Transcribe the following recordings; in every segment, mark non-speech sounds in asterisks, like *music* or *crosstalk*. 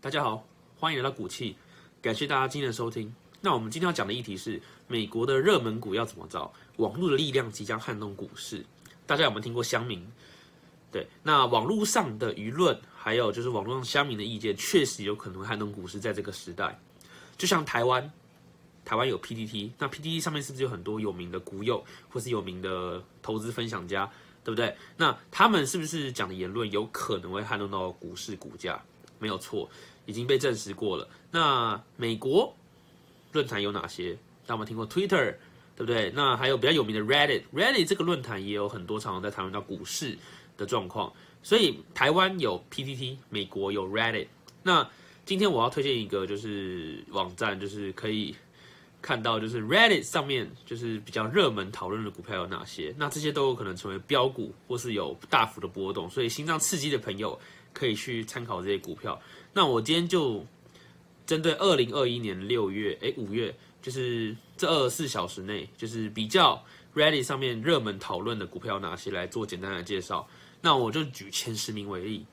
大家好，欢迎来到股气，感谢大家今天的收听。那我们今天要讲的议题是美国的热门股要怎么找？网络的力量即将撼动股市。大家有没有听过乡民？对，那网络上的舆论，还有就是网络上乡民的意见，确实有可能撼动股市。在这个时代，就像台湾，台湾有 PTT，那 PTT 上面是不是有很多有名的股友，或是有名的投资分享家，对不对？那他们是不是讲的言论有可能会撼动到股市股价？没有错。已经被证实过了。那美国论坛有哪些？那我们听过 Twitter，对不对？那还有比较有名的 Reddit，Reddit 这个论坛也有很多常常在谈论到股市的状况。所以台湾有 PTT，美国有 Reddit。那今天我要推荐一个就是网站，就是可以看到就是 Reddit 上面就是比较热门讨论的股票有哪些。那这些都有可能成为标股，或是有大幅的波动。所以心脏刺激的朋友可以去参考这些股票。那我今天就针对二零二一年六月，哎五月，就是这二十四小时内，就是比较 Ready 上面热门讨论的股票哪些来做简单的介绍。那我就举前十名为例。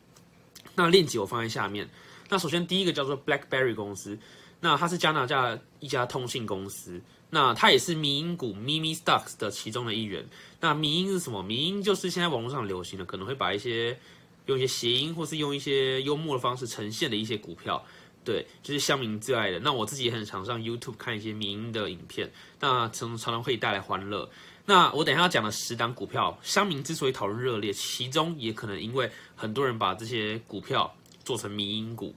那链接我放在下面。那首先第一个叫做 BlackBerry 公司，那它是加拿大一家通信公司，那它也是民营股 Mimi Stocks 的其中的一员。那民营是什么？民营就是现在网络上流行的，可能会把一些用一些谐音，或是用一些幽默的方式呈现的一些股票，对，就是乡民最爱的。那我自己也很常上 YouTube 看一些民音的影片，那常常常会带来欢乐。那我等一下要讲的十档股票，乡民之所以讨论热烈，其中也可能因为很多人把这些股票做成民音股，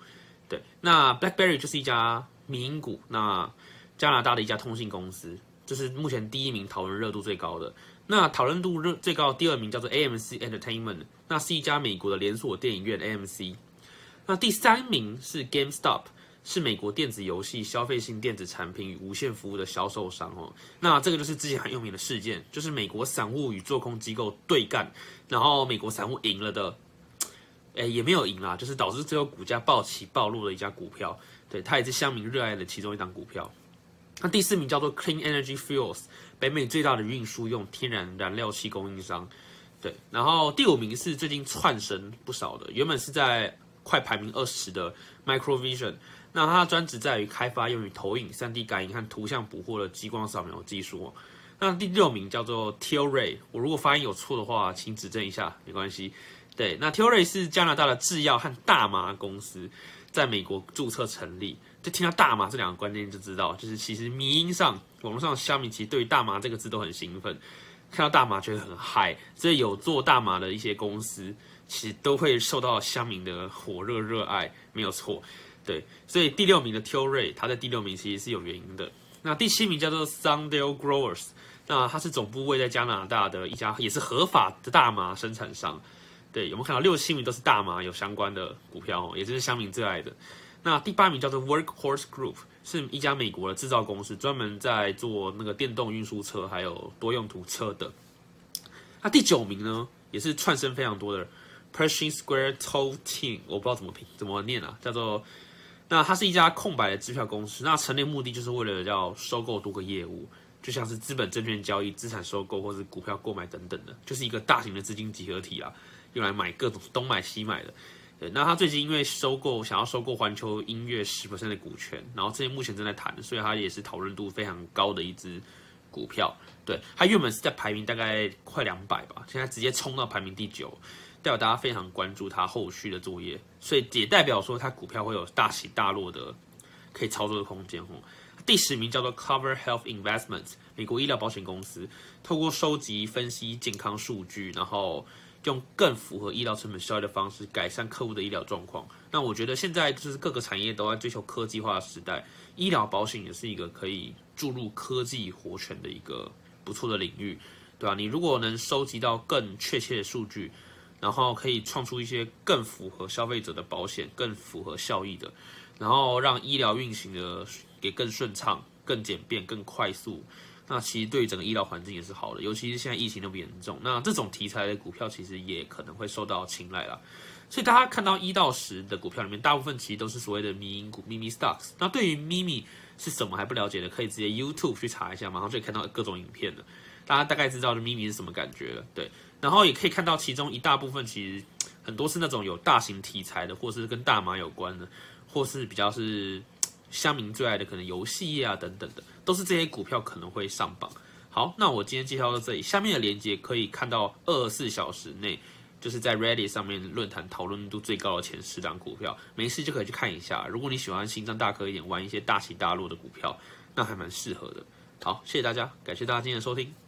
对。那 BlackBerry 就是一家民音股，那加拿大的一家通信公司，这是目前第一名讨论热度最高的。那讨论度热最高的第二名叫做 AMC Entertainment，那是一家美国的连锁电影院 AMC。那第三名是 GameStop，是美国电子游戏、消费性电子产品与无线服务的销售商哦。那这个就是之前很有名的事件，就是美国散户与做空机构对干，然后美国散户赢了的，哎也没有赢啦，就是导致最后股价暴起暴落的一家股票。对，它也是乡民热爱的其中一档股票。那第四名叫做 Clean Energy Fuels。北美最大的运输用天然燃料气供应商，对，然后第五名是最近窜升不少的，原本是在快排名二十的 Microvision，那它的专职在于开发用于投影、三 D 感应和图像捕获的激光扫描技术。那第六名叫做 Tilray，我如果发音有错的话，请指正一下，没关系。对，那 Tilray 是加拿大的制药和大麻公司，在美国注册成立。就听到大麻这两个关键就知道，就是其实迷音上网络上虾米其实对于大麻这个字都很兴奋，看到大麻觉得很嗨，所以有做大麻的一些公司其实都会受到乡民的火热热爱，没有错，对，所以第六名的 Tilray，它在第六名其实是有原因的。那第七名叫做 Sundale Growers，那它是总部位在加拿大的一家也是合法的大麻生产商，对，有没有看到六七名都是大麻有相关的股票哦，也就是乡民最爱的。那第八名叫做 Workhorse Group，是一家美国的制造公司，专门在做那个电动运输车还有多用途车的。那第九名呢，也是串升非常多的 Pershing Square Toll Team，我不知道怎么拼怎么念啊，叫做那它是一家空白的支票公司，那成立目的就是为了要收购多个业务，就像是资本证券交易、资产收购或是股票购买等等的，就是一个大型的资金集合体啊，用来买各种东买西买的。对，那他最近因为收购，想要收购环球音乐十 percent 的股权，然后这些目前正在谈，所以它也是讨论度非常高的一只股票。对，它原本是在排名大概快两百吧，现在直接冲到排名第九，代表大家非常关注它后续的作业，所以也代表说它股票会有大起大落的可以操作的空间。哦，第十名叫做 Cover Health Investments，美国医疗保险公司，透过收集分析健康数据，然后。用更符合医疗成本效益的方式改善客户的医疗状况。那我觉得现在就是各个产业都在追求科技化的时代，医疗保险也是一个可以注入科技活泉的一个不错的领域，对吧？你如果能收集到更确切的数据，然后可以创出一些更符合消费者的保险、更符合效益的，然后让医疗运行的也更顺畅、更简便、更快速。那其实对于整个医疗环境也是好的，尤其是现在疫情那么严重，那这种题材的股票其实也可能会受到青睐啦。所以大家看到一到十的股票里面，大部分其实都是所谓的迷因股 （mimi stocks）。那对于 mimi 是什么还不了解的，可以直接 YouTube 去查一下，马上就可以看到各种影片了。大家大概知道的 mimi 是什么感觉了，对。然后也可以看到其中一大部分其实很多是那种有大型题材的，或是跟大麻有关的，或是比较是 *tsk* 乡民最爱的，可能游戏业啊等等的，都是这些股票可能会上榜。好，那我今天介绍到这里，下面的链接可以看到二十四小时内就是在 Reddit 上面论坛讨论度最高的前十档股票，没事就可以去看一下。如果你喜欢心脏大颗一点，玩一些大起大落的股票，那还蛮适合的。好，谢谢大家，感谢大家今天的收听。